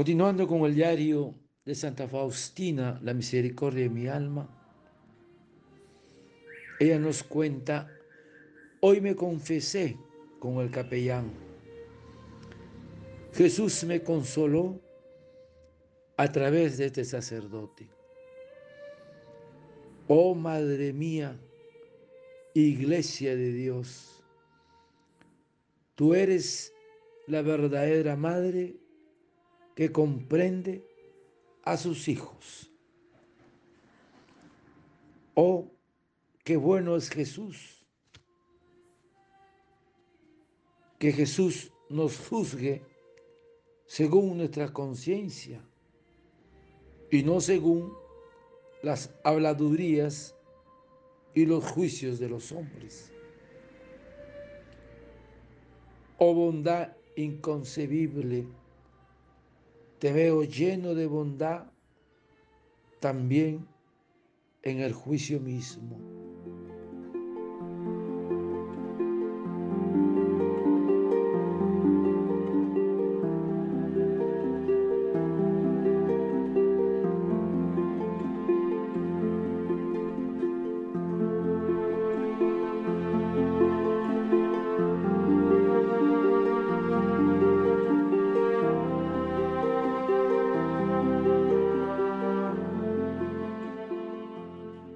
Continuando con el diario de Santa Faustina, La misericordia de mi alma, ella nos cuenta, hoy me confesé con el capellán. Jesús me consoló a través de este sacerdote. Oh Madre mía, Iglesia de Dios, tú eres la verdadera Madre que comprende a sus hijos. Oh, qué bueno es Jesús. Que Jesús nos juzgue según nuestra conciencia y no según las habladurías y los juicios de los hombres. Oh bondad inconcebible, te veo lleno de bondad también en el juicio mismo.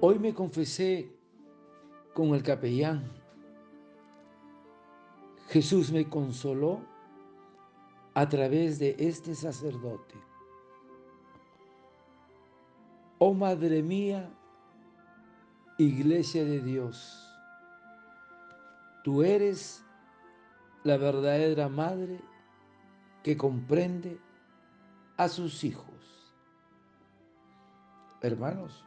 Hoy me confesé con el capellán. Jesús me consoló a través de este sacerdote. Oh Madre mía, Iglesia de Dios, tú eres la verdadera Madre que comprende a sus hijos. Hermanos,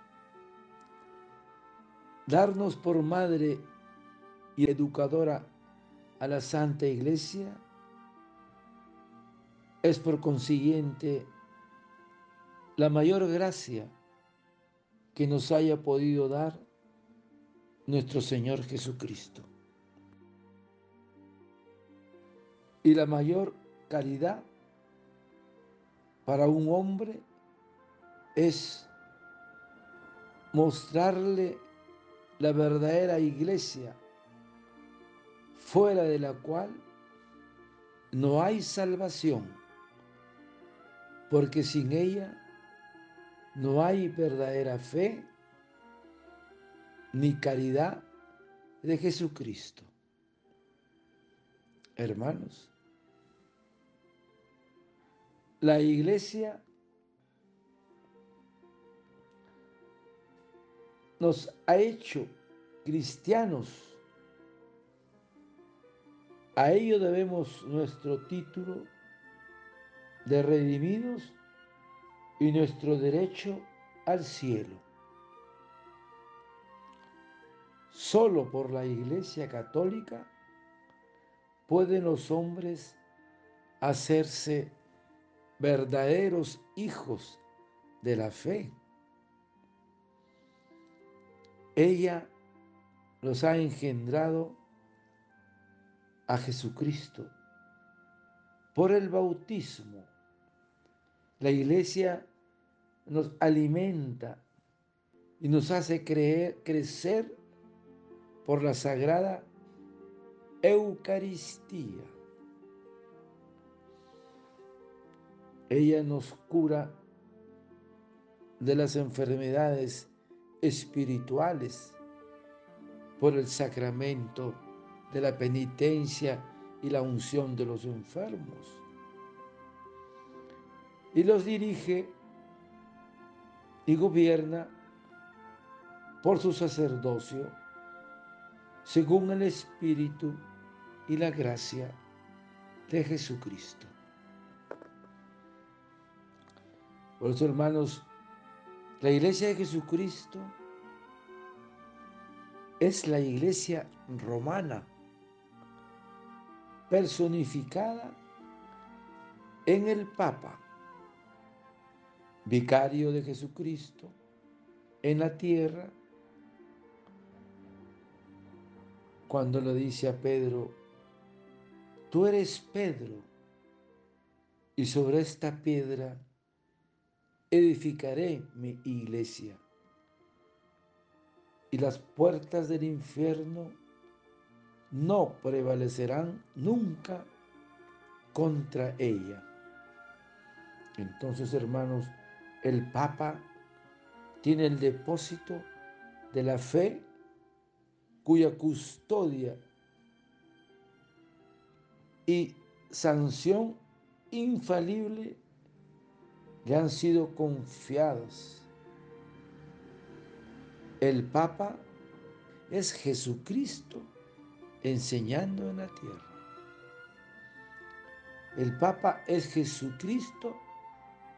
darnos por madre y educadora a la Santa Iglesia es por consiguiente la mayor gracia que nos haya podido dar nuestro Señor Jesucristo. Y la mayor caridad para un hombre es mostrarle la verdadera iglesia, fuera de la cual no hay salvación, porque sin ella no hay verdadera fe ni caridad de Jesucristo. Hermanos, la iglesia nos ha hecho cristianos. A ello debemos nuestro título de redimidos y nuestro derecho al cielo. Solo por la Iglesia Católica pueden los hombres hacerse verdaderos hijos de la fe. Ella los ha engendrado a Jesucristo por el bautismo. La iglesia nos alimenta y nos hace creer, crecer por la sagrada Eucaristía. Ella nos cura de las enfermedades espirituales por el sacramento de la penitencia y la unción de los enfermos. Y los dirige y gobierna por su sacerdocio según el Espíritu y la gracia de Jesucristo. Por eso, hermanos, la iglesia de Jesucristo es la iglesia romana, personificada en el Papa, vicario de Jesucristo en la tierra, cuando le dice a Pedro, tú eres Pedro, y sobre esta piedra edificaré mi iglesia. Y las puertas del infierno no prevalecerán nunca contra ella. Entonces, hermanos, el Papa tiene el depósito de la fe cuya custodia y sanción infalible le han sido confiadas. El Papa es Jesucristo enseñando en la tierra. El Papa es Jesucristo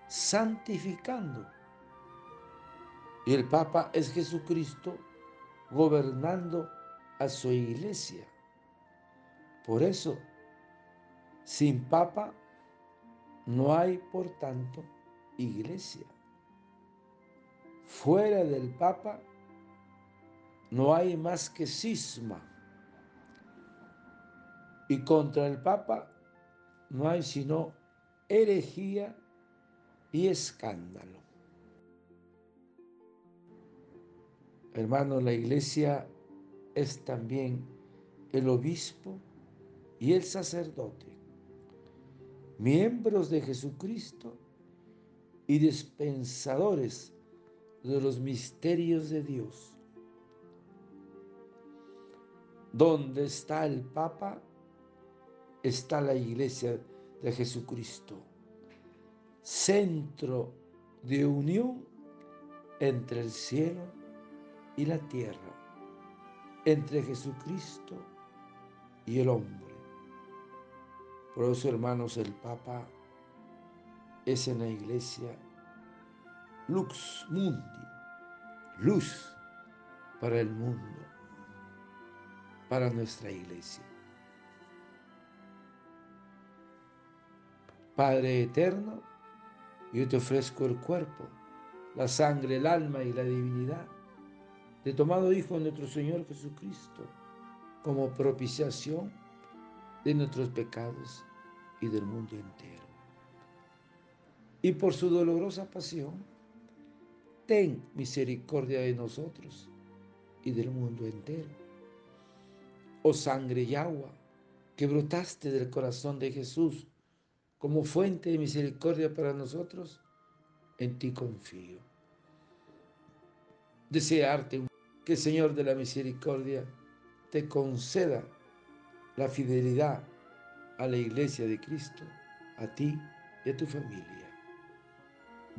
santificando. Y el Papa es Jesucristo gobernando a su iglesia. Por eso, sin Papa no hay, por tanto, iglesia. Fuera del Papa no hay más que cisma. Y contra el Papa no hay sino herejía y escándalo. Hermano, la iglesia es también el obispo y el sacerdote, miembros de Jesucristo y dispensadores de los misterios de Dios. Donde está el Papa, está la iglesia de Jesucristo centro de unión entre el cielo y la tierra, entre Jesucristo y el hombre. Por eso, hermanos, el Papa es en la iglesia lux mundi, luz para el mundo, para nuestra iglesia. Padre eterno, yo te ofrezco el cuerpo, la sangre, el alma y la divinidad de tomado Hijo de nuestro Señor Jesucristo como propiciación de nuestros pecados y del mundo entero. Y por su dolorosa pasión, ten misericordia de nosotros y del mundo entero. Oh sangre y agua que brotaste del corazón de Jesús como fuente de misericordia para nosotros, en ti confío. Desearte que el Señor de la misericordia te conceda la fidelidad a la iglesia de Cristo, a ti y a tu familia.